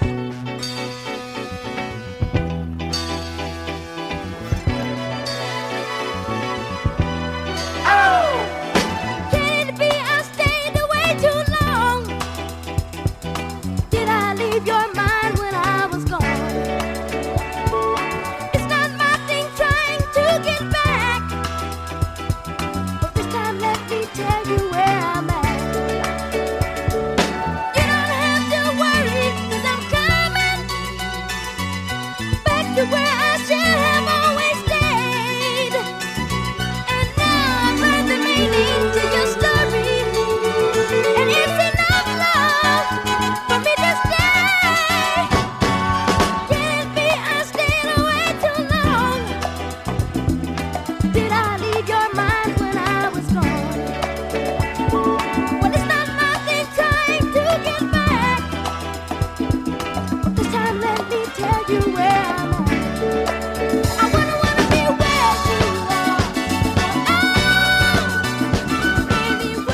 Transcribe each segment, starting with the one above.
Can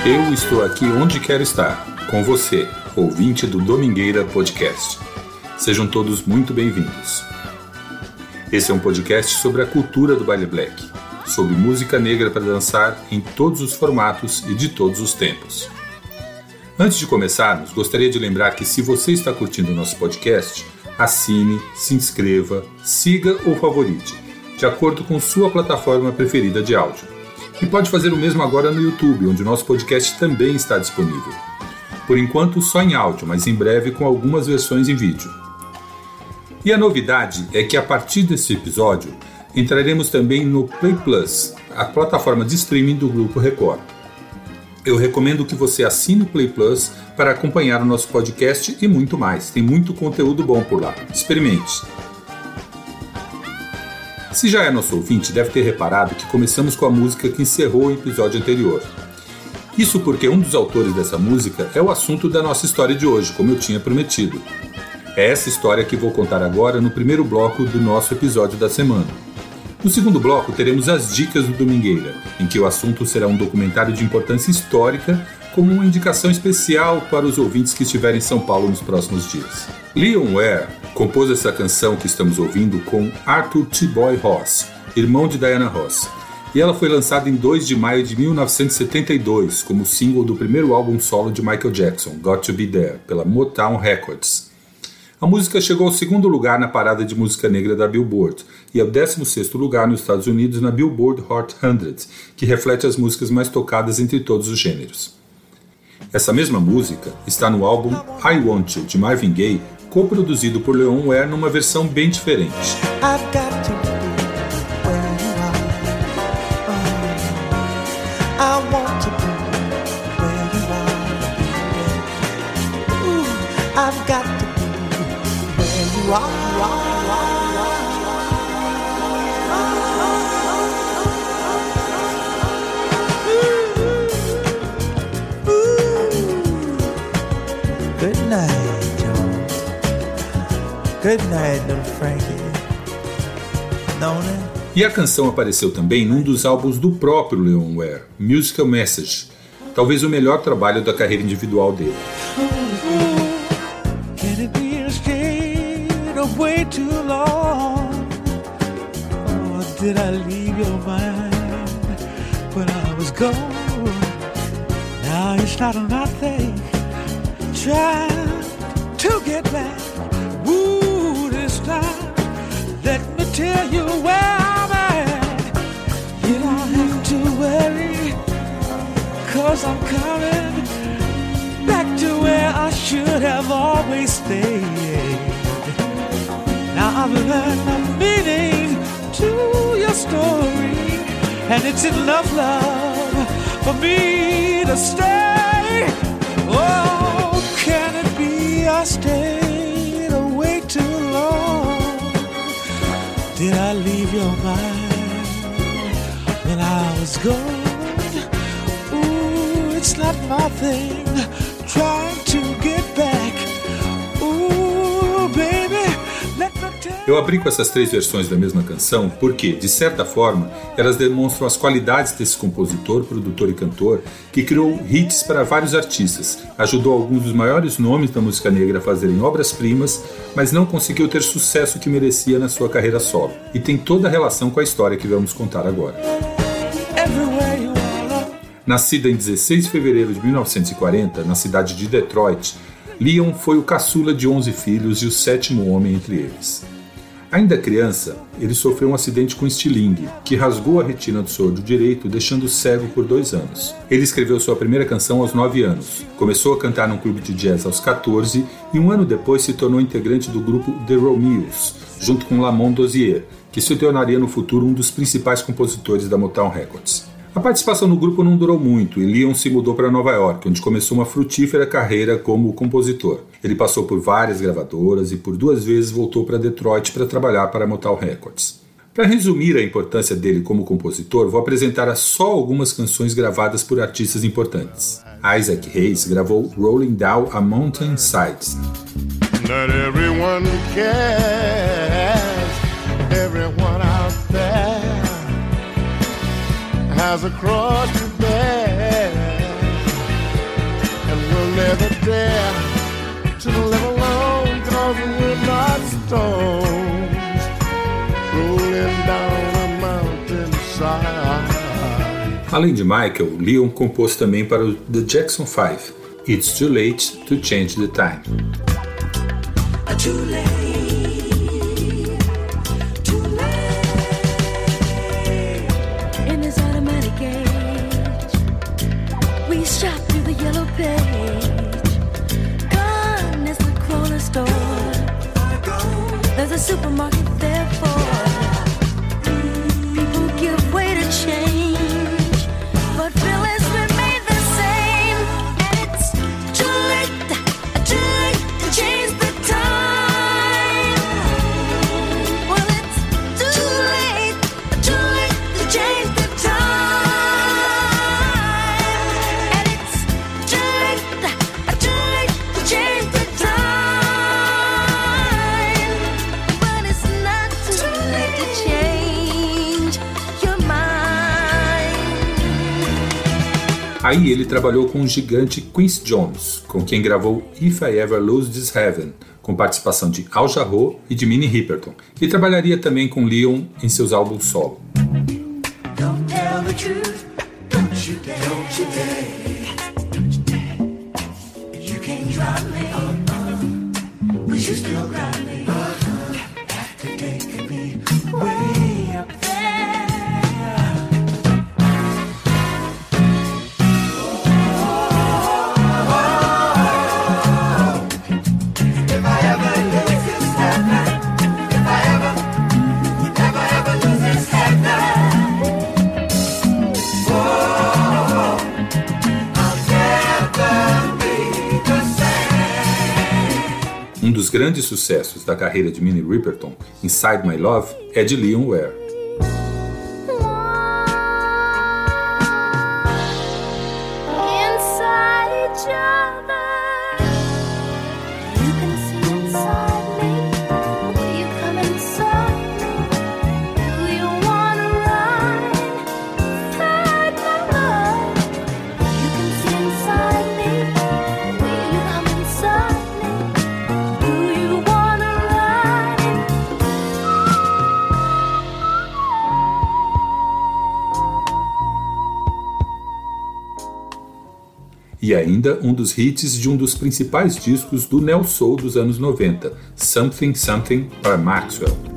Eu estou aqui onde quero estar, com você, ouvinte do Domingueira Podcast. Sejam todos muito bem-vindos. Esse é um podcast sobre a cultura do baile black, sobre música negra para dançar em todos os formatos e de todos os tempos. Antes de começarmos, gostaria de lembrar que se você está curtindo o nosso podcast, assine, se inscreva, siga ou favorite, de acordo com sua plataforma preferida de áudio. E pode fazer o mesmo agora no YouTube, onde nosso podcast também está disponível. Por enquanto, só em áudio, mas em breve com algumas versões em vídeo. E a novidade é que a partir desse episódio entraremos também no Play Plus, a plataforma de streaming do Grupo Record. Eu recomendo que você assine o Play Plus para acompanhar o nosso podcast e muito mais. Tem muito conteúdo bom por lá. Experimente. Se já é nosso ouvinte, deve ter reparado que começamos com a música que encerrou o episódio anterior. Isso porque um dos autores dessa música é o assunto da nossa história de hoje, como eu tinha prometido. É essa história que vou contar agora no primeiro bloco do nosso episódio da semana. No segundo bloco, teremos as dicas do Domingueira, em que o assunto será um documentário de importância histórica, como uma indicação especial para os ouvintes que estiverem em São Paulo nos próximos dias. Leon Ware compôs essa canção que estamos ouvindo com Arthur T. Boy Ross, irmão de Diana Ross, e ela foi lançada em 2 de maio de 1972 como single do primeiro álbum solo de Michael Jackson, Got to Be There, pela Motown Records. A música chegou ao segundo lugar na parada de música negra da Billboard e ao 16º lugar nos Estados Unidos na Billboard Hot 100, que reflete as músicas mais tocadas entre todos os gêneros. Essa mesma música está no álbum I Want You, de Marvin Gaye, coproduzido por Leon Ware numa versão bem diferente. Night, little Frankie. Nona. E a canção apareceu também num dos álbuns do próprio Leon Ware, Musical Message, talvez o melhor trabalho da carreira individual dele. Now it's not nothing. Trying to get back. Tell you where I'm at. You don't have to worry, cause I'm coming back to where I should have always stayed. Now I've learned the meaning to your story, and it's enough love for me to stay. Oh, can it be I stayed your mind when I was gone? Ooh, it's not my thing trying Eu abri com essas três versões da mesma canção porque, de certa forma, elas demonstram as qualidades desse compositor, produtor e cantor que criou hits para vários artistas, ajudou alguns dos maiores nomes da música negra a fazerem obras-primas, mas não conseguiu ter sucesso que merecia na sua carreira solo. E tem toda a relação com a história que vamos contar agora. Nascida em 16 de fevereiro de 1940, na cidade de Detroit, Leon foi o caçula de 11 filhos e o sétimo homem entre eles. Ainda criança, ele sofreu um acidente com estilingue, que rasgou a retina do seu olho direito, deixando cego por dois anos. Ele escreveu sua primeira canção aos 9 anos, começou a cantar num clube de jazz aos 14 e um ano depois se tornou integrante do grupo The Romeos, junto com Lamont Dozier, que se tornaria no futuro um dos principais compositores da Motown Records. A participação no grupo não durou muito e Leon se mudou para Nova York, onde começou uma frutífera carreira como compositor. Ele passou por várias gravadoras e por duas vezes voltou para Detroit para trabalhar para a Motown Records. Para resumir a importância dele como compositor, vou apresentar só algumas canções gravadas por artistas importantes. Isaac Hayes gravou Rolling Down a Mountain there has a cross to bear, and we'll never dare to live alone, cause we're not stones rolling down a mountainside. Além de Michael, Leon compôs também para o The Jackson 5, It's Too Late to Change the Time. Supermarket Aí ele trabalhou com o gigante Quincy Jones, com quem gravou If I Ever Lose This Heaven, com participação de Al Jarreau e de Minnie Riperton, e trabalharia também com Leon em seus álbuns solo. Grandes sucessos da carreira de Minnie Riperton, Inside My Love, é de Leon Ware. E ainda um dos hits de um dos principais discos do neo soul dos anos 90, Something Something para Maxwell.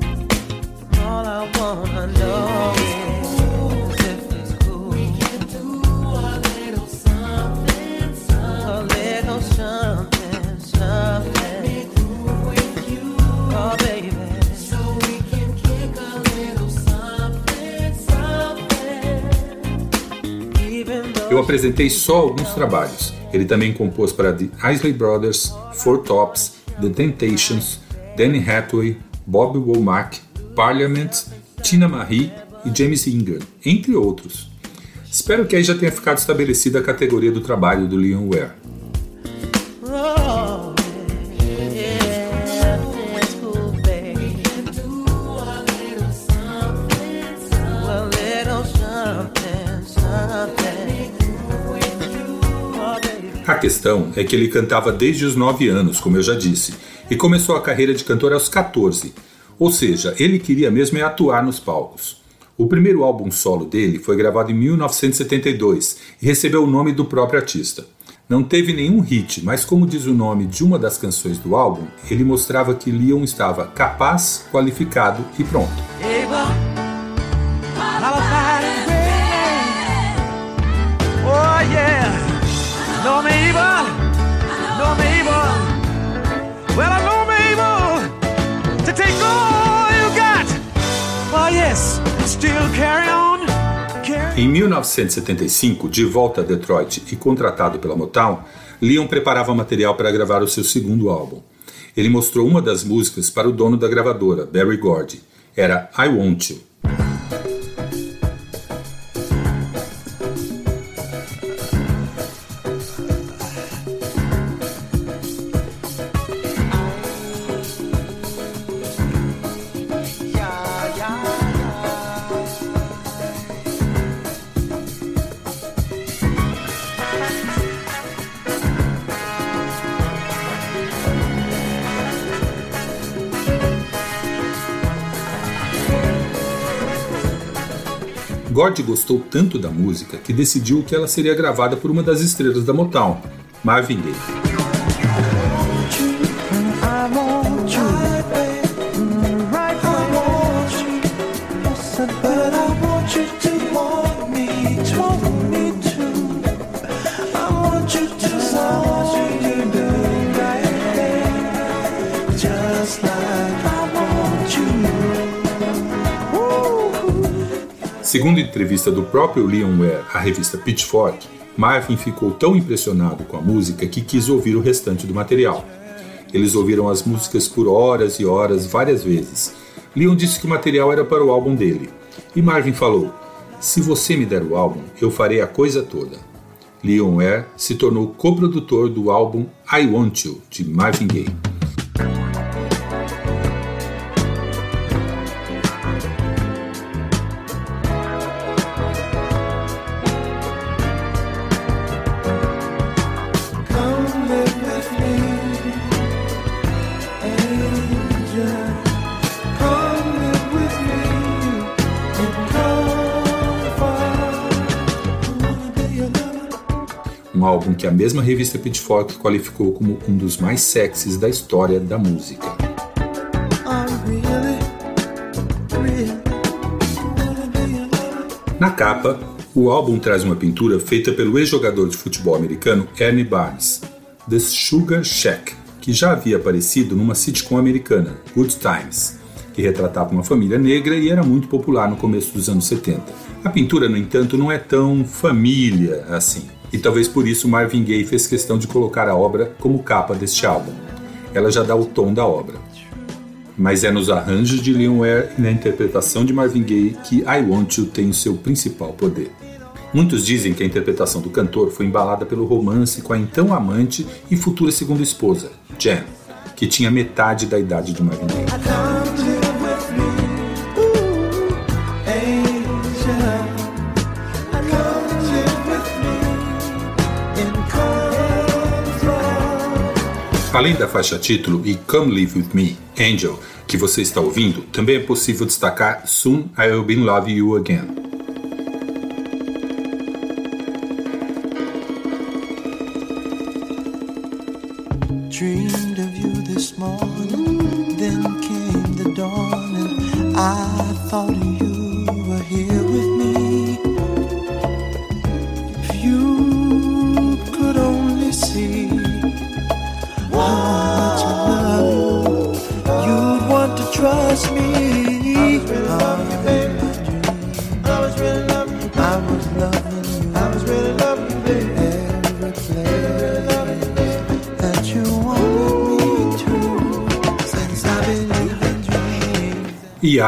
Apresentei só alguns trabalhos. Ele também compôs para The Isley Brothers, Four Tops, The Temptations, Danny Hathaway, Bob Womack, Parliament, Tina Marie e James Ingram, entre outros. Espero que aí já tenha ficado estabelecida a categoria do trabalho do Leon Ware. Questão é que ele cantava desde os 9 anos, como eu já disse, e começou a carreira de cantor aos 14. Ou seja, ele queria mesmo é atuar nos palcos. O primeiro álbum solo dele foi gravado em 1972 e recebeu o nome do próprio artista. Não teve nenhum hit, mas como diz o nome de uma das canções do álbum, ele mostrava que Leon estava capaz, qualificado e pronto. Em 1975, de volta a Detroit e contratado pela Motown, Leon preparava material para gravar o seu segundo álbum. Ele mostrou uma das músicas para o dono da gravadora, Barry Gordy. Era I Want You. Gordy gostou tanto da música que decidiu que ela seria gravada por uma das estrelas da Motown, Marvin Gaye. Segundo entrevista do próprio Leon Ware à revista Pitchfork, Marvin ficou tão impressionado com a música que quis ouvir o restante do material. Eles ouviram as músicas por horas e horas, várias vezes. Leon disse que o material era para o álbum dele. E Marvin falou: Se você me der o álbum, eu farei a coisa toda. Leon Ware se tornou coprodutor do álbum I Want You, de Marvin Gaye. Um álbum que a mesma revista Pitchfork qualificou como um dos mais sexys da história da música. Na capa, o álbum traz uma pintura feita pelo ex-jogador de futebol americano Ernie Barnes, The Sugar Shack, que já havia aparecido numa sitcom americana, Good Times, que retratava uma família negra e era muito popular no começo dos anos 70. A pintura, no entanto, não é tão família assim, e talvez por isso Marvin Gaye fez questão de colocar a obra como capa deste álbum. Ela já dá o tom da obra. Mas é nos arranjos de Leon Ware e na interpretação de Marvin Gaye que I Want You tem o seu principal poder. Muitos dizem que a interpretação do cantor foi embalada pelo romance com a então amante e futura segunda esposa, Jan, que tinha metade da idade de Marvin Gaye. Além da faixa título e Come Live With Me, Angel, que você está ouvindo, também é possível destacar Soon I Will Be in Love You Again.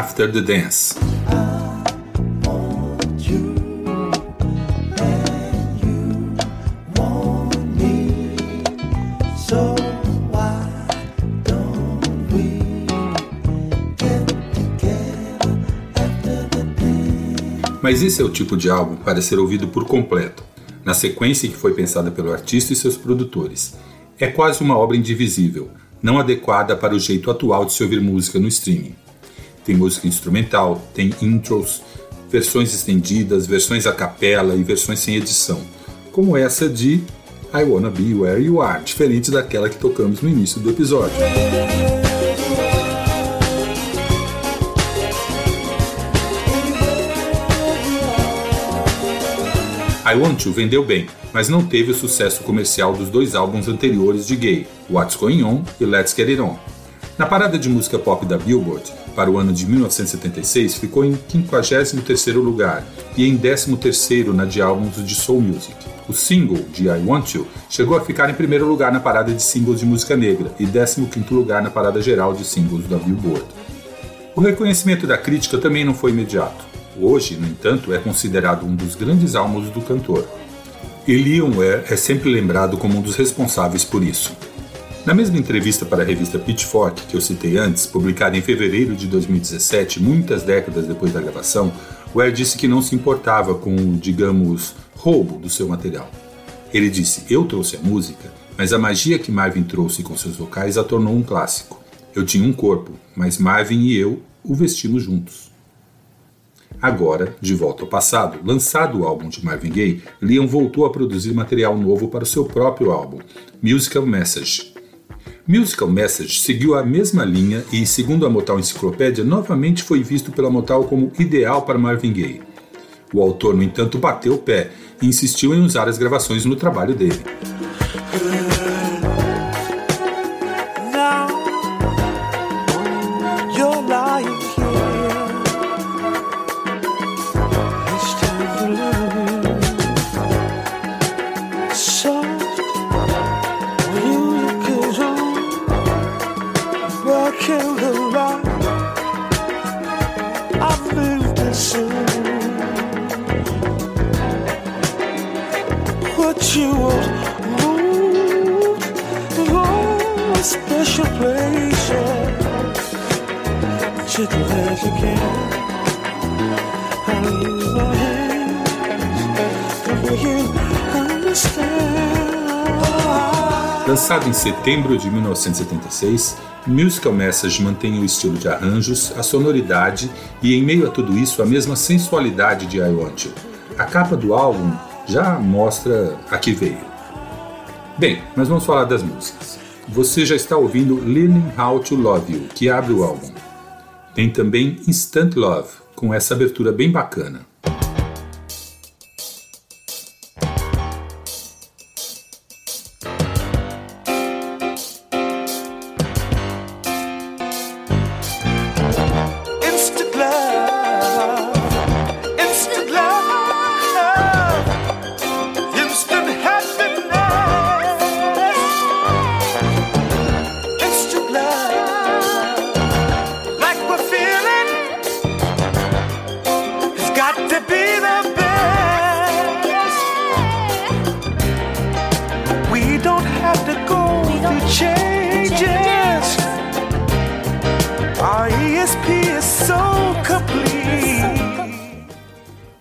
After the dance? Mas esse é o tipo de álbum para ser ouvido por completo. na sequência que foi pensada pelo artista e seus produtores. É quase uma obra indivisível, não adequada para o jeito atual de se ouvir música no streaming. Tem música instrumental, tem intros, versões estendidas, versões a capela e versões sem edição, como essa de I Wanna Be Where You Are, diferente daquela que tocamos no início do episódio. I Want To vendeu bem, mas não teve o sucesso comercial dos dois álbuns anteriores de Gay, What's Going On e Let's Get It On. Na parada de música pop da Billboard, para o ano de 1976, ficou em 53º lugar e em 13º na de álbuns de soul music. O single de I Want You chegou a ficar em primeiro lugar na parada de singles de música negra e 15º lugar na parada geral de singles da Billboard. O reconhecimento da crítica também não foi imediato. Hoje, no entanto, é considerado um dos grandes álbuns do cantor. E Leon Ware é sempre lembrado como um dos responsáveis por isso. Na mesma entrevista para a revista Pitchfork que eu citei antes, publicada em fevereiro de 2017, muitas décadas depois da gravação, Ware disse que não se importava com digamos, roubo do seu material. Ele disse: Eu trouxe a música, mas a magia que Marvin trouxe com seus vocais a tornou um clássico. Eu tinha um corpo, mas Marvin e eu o vestimos juntos. Agora, de volta ao passado, lançado o álbum de Marvin Gaye, Liam voltou a produzir material novo para o seu próprio álbum, Musical Message. Musical Message seguiu a mesma linha e, segundo a Motown Enciclopédia, novamente foi visto pela Motown como ideal para Marvin Gaye. O autor, no entanto, bateu o pé e insistiu em usar as gravações no trabalho dele. What you want, moved, oh, a special place. yeah. Gentle as you can. I use my hands make you understand. Lançado em setembro de 1976, Musical Message mantém o estilo de arranjos, a sonoridade e, em meio a tudo isso, a mesma sensualidade de I Want You. A capa do álbum já mostra a que veio. Bem, mas vamos falar das músicas. Você já está ouvindo Learning How to Love You, que abre o álbum. Tem também Instant Love, com essa abertura bem bacana.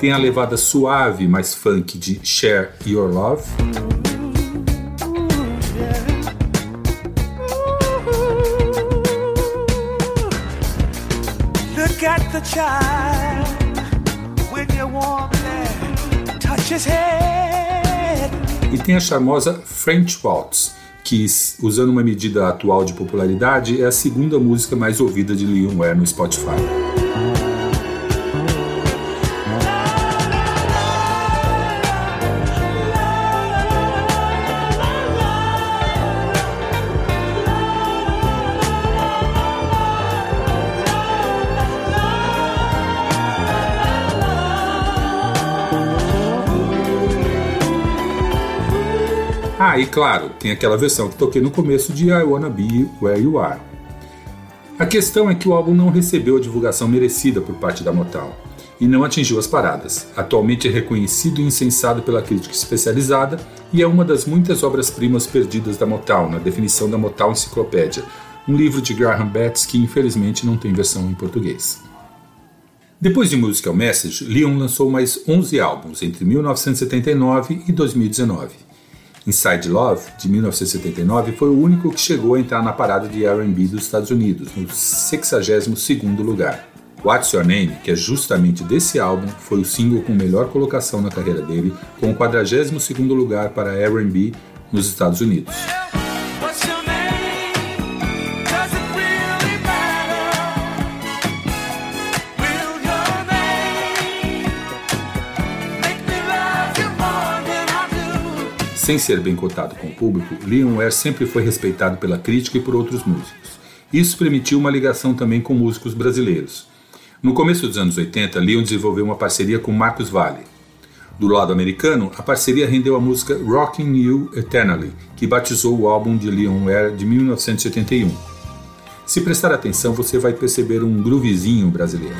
tem a levada suave, mais funk de Share Your Love, Look at the child when warm there. Touch his head. e tem a charmosa French Waltz, que, usando uma medida atual de popularidade, é a segunda música mais ouvida de Leon Ware no Spotify. Claro, tem aquela versão que toquei no começo de I Wanna Be Where You Are. A questão é que o álbum não recebeu a divulgação merecida por parte da Motown e não atingiu as paradas. Atualmente é reconhecido e incensado pela crítica especializada e é uma das muitas obras-primas perdidas da Motown, na definição da Motown Enciclopédia, um livro de Graham Betts que infelizmente não tem versão em português. Depois de Musical Message, Leon lançou mais 11 álbuns entre 1979 e 2019. Inside Love, de 1979, foi o único que chegou a entrar na parada de R&B dos Estados Unidos, no 62º lugar. What's Your Name, que é justamente desse álbum, foi o single com melhor colocação na carreira dele, com o 42º lugar para R&B nos Estados Unidos. Sem ser bem cotado com o público, Leon Ware sempre foi respeitado pela crítica e por outros músicos. Isso permitiu uma ligação também com músicos brasileiros. No começo dos anos 80, Leon desenvolveu uma parceria com Marcus Valle. Do lado americano, a parceria rendeu a música Rocking You Eternally, que batizou o álbum de Leon Ware de 1971. Se prestar atenção, você vai perceber um groovezinho brasileiro.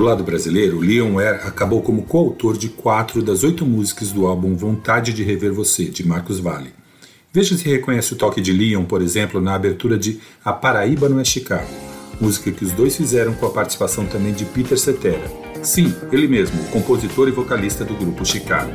Do lado brasileiro, Leon Ware acabou como coautor de quatro das oito músicas do álbum Vontade de Rever Você, de Marcos Valle. Veja se reconhece o toque de Leon, por exemplo, na abertura de A Paraíba Não é Chicago, música que os dois fizeram com a participação também de Peter Cetera. Sim, ele mesmo, o compositor e vocalista do grupo Chicago.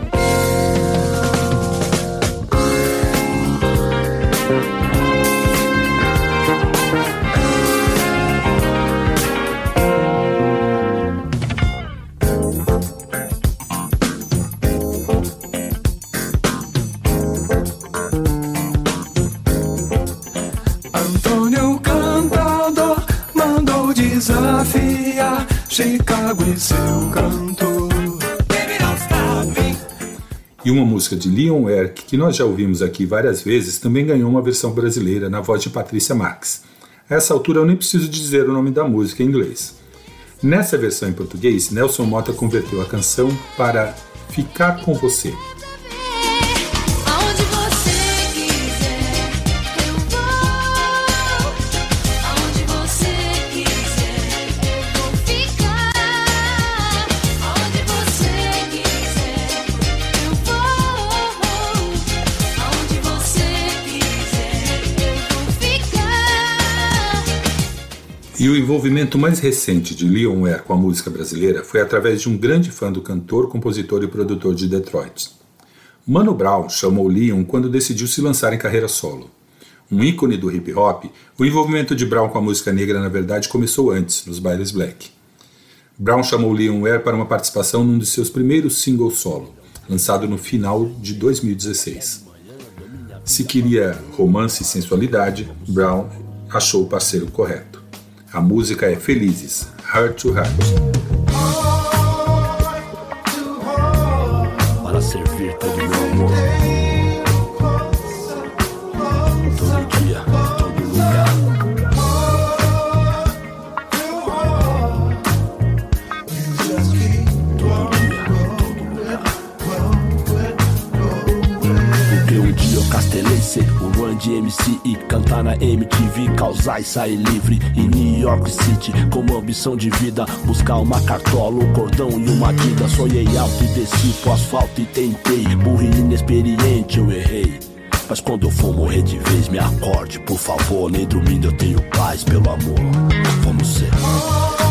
E uma música de Leon Ware, que nós já ouvimos aqui várias vezes, também ganhou uma versão brasileira na voz de Patrícia Marques. A essa altura eu nem preciso dizer o nome da música em inglês. Nessa versão em português, Nelson Mota converteu a canção para Ficar com Você. E o envolvimento mais recente de Leon Ware com a música brasileira foi através de um grande fã do cantor, compositor e produtor de Detroit. Mano Brown chamou Leon quando decidiu se lançar em carreira solo. Um ícone do hip hop, o envolvimento de Brown com a música negra na verdade começou antes, nos bailes black. Brown chamou Leon Ware para uma participação num de seus primeiros singles solo, lançado no final de 2016. Se queria romance e sensualidade, Brown achou o parceiro correto. A música é Felizes, Heart to Heart. De MC e cantar na MTV, causar e sair livre em New York City. Como ambição de vida, buscar uma cartola, um cordão e uma vida. Sonhei alto e desci pro asfalto e tentei. Burro e inexperiente, eu errei. Mas quando eu for morrer de vez, me acorde, por favor. Nem dormindo eu tenho paz, pelo amor. Vamos ser.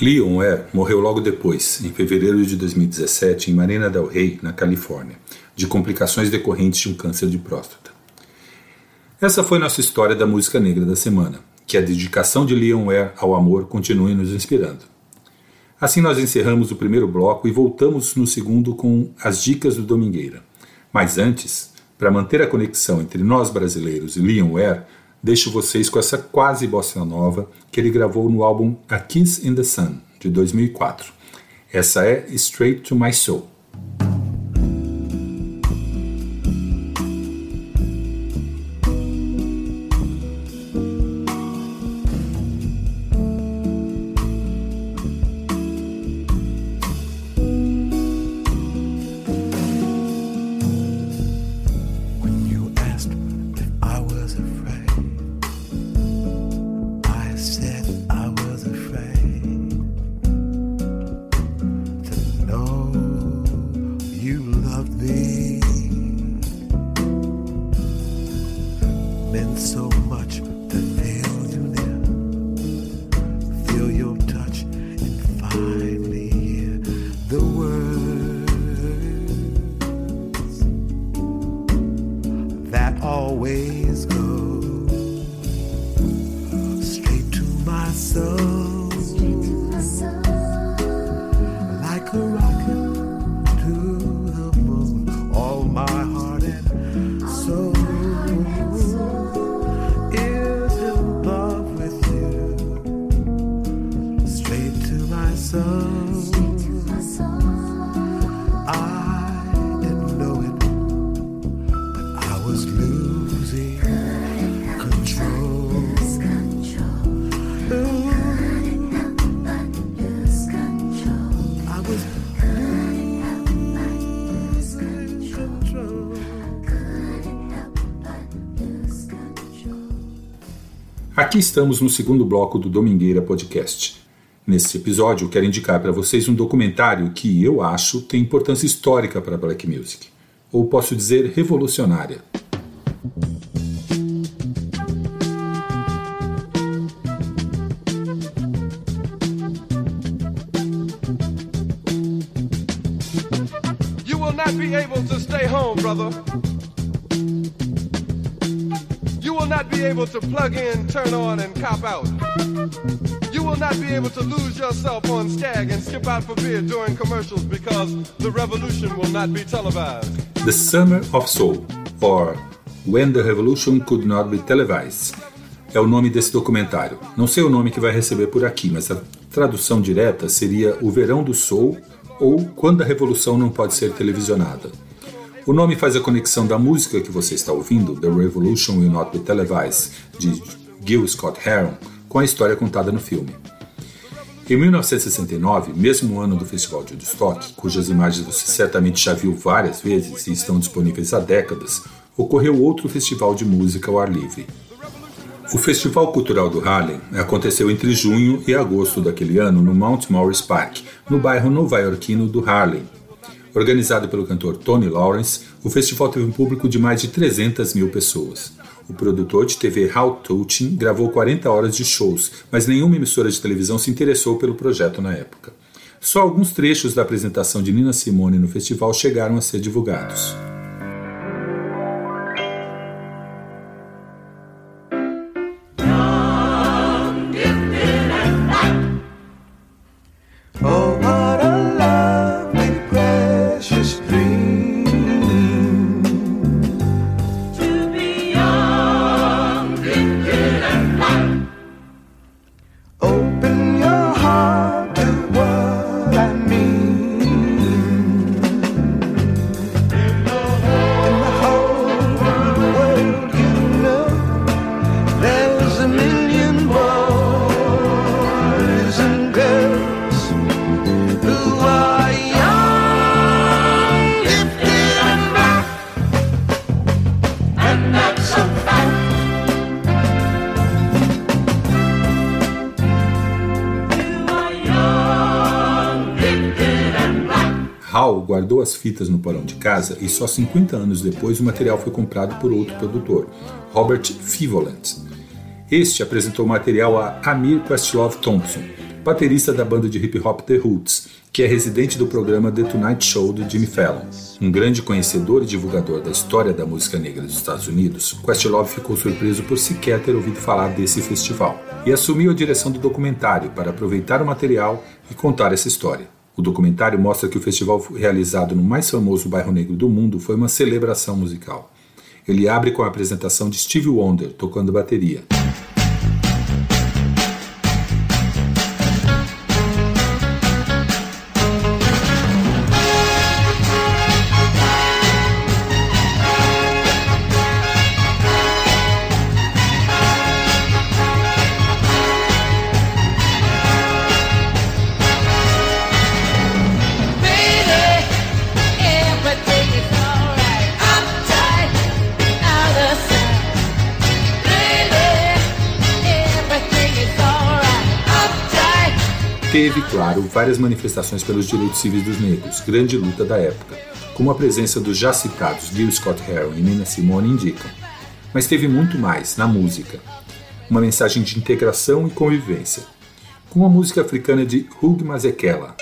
Leon Ware morreu logo depois, em fevereiro de 2017, em Marina del Rey, na Califórnia, de complicações decorrentes de um câncer de próstata. Essa foi nossa história da música negra da semana. Que a dedicação de Leon Ware ao amor continue nos inspirando. Assim nós encerramos o primeiro bloco e voltamos no segundo com as dicas do Domingueira. Mas antes, para manter a conexão entre nós brasileiros e Leon Ware, deixo vocês com essa quase bossa nova que ele gravou no álbum A Kiss in the Sun, de 2004. Essa é Straight to My Soul. Aqui estamos no segundo bloco do Domingueira Podcast. Nesse episódio, quero indicar para vocês um documentário que eu acho tem importância histórica para a black music, ou posso dizer revolucionária. Turn on, and cop out. You will not be able to lose yourself on Skag and skip out for beer during commercials because the revolution will not be televised. The Summer of Soul, or When the Revolution Could Not Be Televised, é o nome desse documentário. Não sei o nome que vai receber por aqui, mas a tradução direta seria O Verão do Soul ou Quando a Revolução Não Pode Ser Televisionada. O nome faz a conexão da música que você está ouvindo, The Revolution Will Not Be Televised, de Gil Scott Heron, com a história contada no filme. Em 1969, mesmo ano do Festival de Woodstock, cujas imagens você certamente já viu várias vezes e estão disponíveis há décadas, ocorreu outro festival de música ao ar livre. O Festival Cultural do Harlem aconteceu entre junho e agosto daquele ano no Mount Morris Park, no bairro nova-iorquino do Harlem. Organizado pelo cantor Tony Lawrence, o festival teve um público de mais de 300 mil pessoas. O produtor de TV Hal Touching gravou 40 horas de shows, mas nenhuma emissora de televisão se interessou pelo projeto na época. Só alguns trechos da apresentação de Nina Simone no festival chegaram a ser divulgados. Fitas no porão de casa e só 50 anos depois o material foi comprado por outro produtor, Robert Fivolent. Este apresentou o material a Amir Questlove Thompson, baterista da banda de hip hop The Roots, que é residente do programa The Tonight Show do Jimmy Fallon. Um grande conhecedor e divulgador da história da música negra dos Estados Unidos, Questlove ficou surpreso por sequer ter ouvido falar desse festival e assumiu a direção do documentário para aproveitar o material e contar essa história. O documentário mostra que o festival realizado no mais famoso bairro negro do mundo foi uma celebração musical. Ele abre com a apresentação de Stevie Wonder tocando bateria. Teve, claro, várias manifestações pelos direitos civis dos negros, grande luta da época, como a presença dos já citados Gil Scott Heron e Nina Simone indicam. Mas teve muito mais na música. Uma mensagem de integração e convivência. Com a música africana de Hugh Masekela.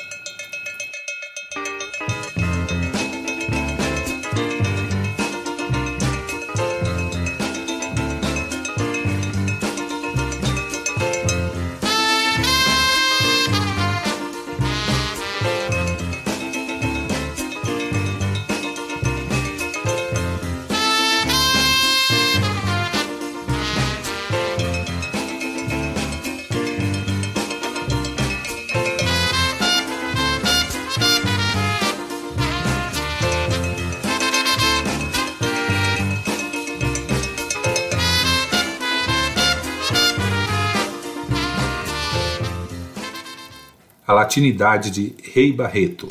Latinidade de Rei Barreto.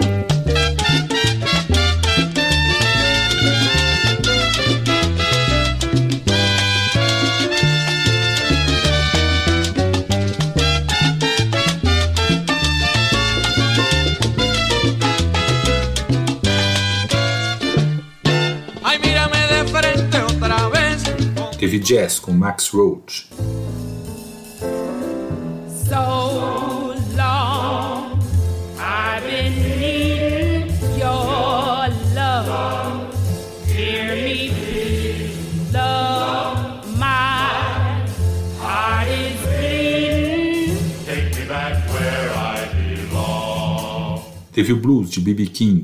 Teve jazz com Max Roach. Teve o blues de B.B. King.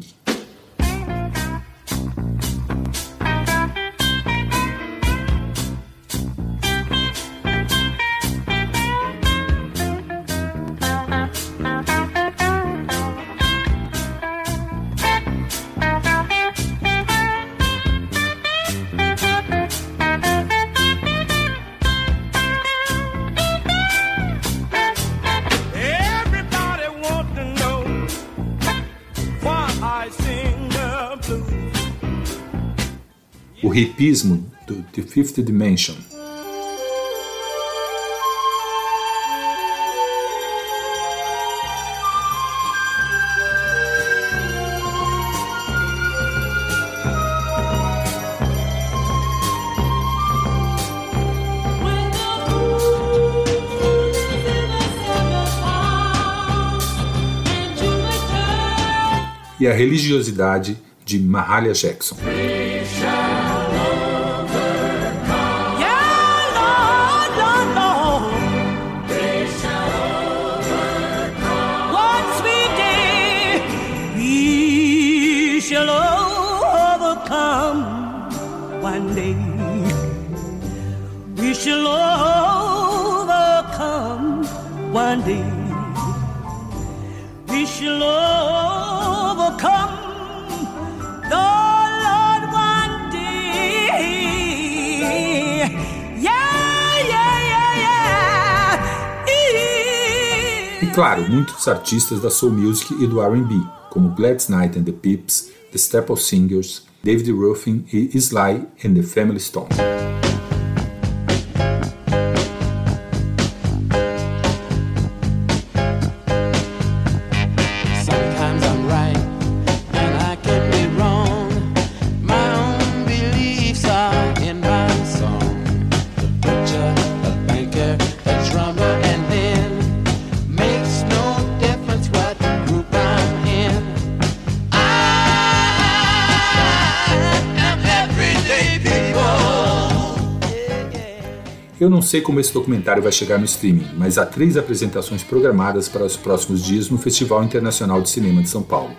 Hipismo do The Fifth Dimension. E a religiosidade de Mahalia Jackson. One day. We shall overcome one day. We shall overcome the Lord one day. Yeah, yeah, yeah, yeah. E claro, muitos artistas da soul music e do R&B, como Gladys Knight and the Pips, The Staple Singers, David Ruffin e Sly and the Family Stone. Sei como esse documentário vai chegar no streaming, mas há três apresentações programadas para os próximos dias no Festival Internacional de Cinema de São Paulo.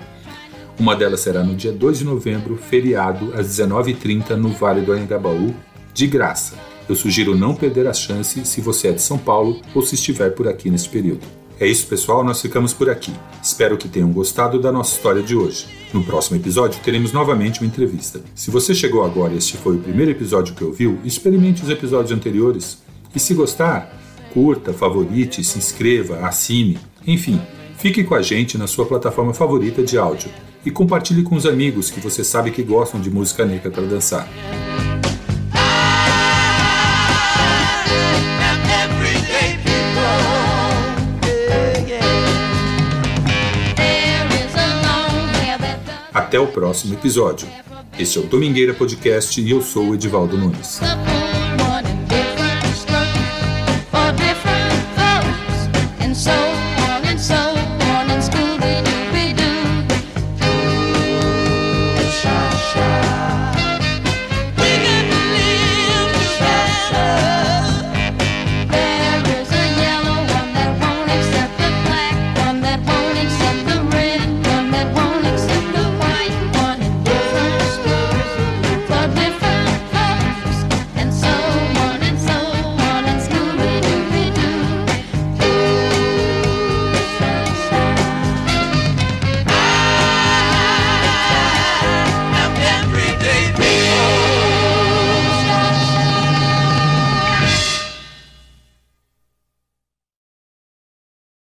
Uma delas será no dia 2 de novembro, feriado, às 19h30, no Vale do Anhangabaú, de graça. Eu sugiro não perder a chance se você é de São Paulo ou se estiver por aqui neste período. É isso, pessoal, nós ficamos por aqui. Espero que tenham gostado da nossa história de hoje. No próximo episódio teremos novamente uma entrevista. Se você chegou agora e este foi o primeiro episódio que ouviu, experimente os episódios anteriores. E se gostar, curta, favorite, se inscreva, assine, enfim, fique com a gente na sua plataforma favorita de áudio e compartilhe com os amigos que você sabe que gostam de música negra para dançar. Até o próximo episódio. Este é o Domingueira Podcast e eu sou o Edivaldo Nunes.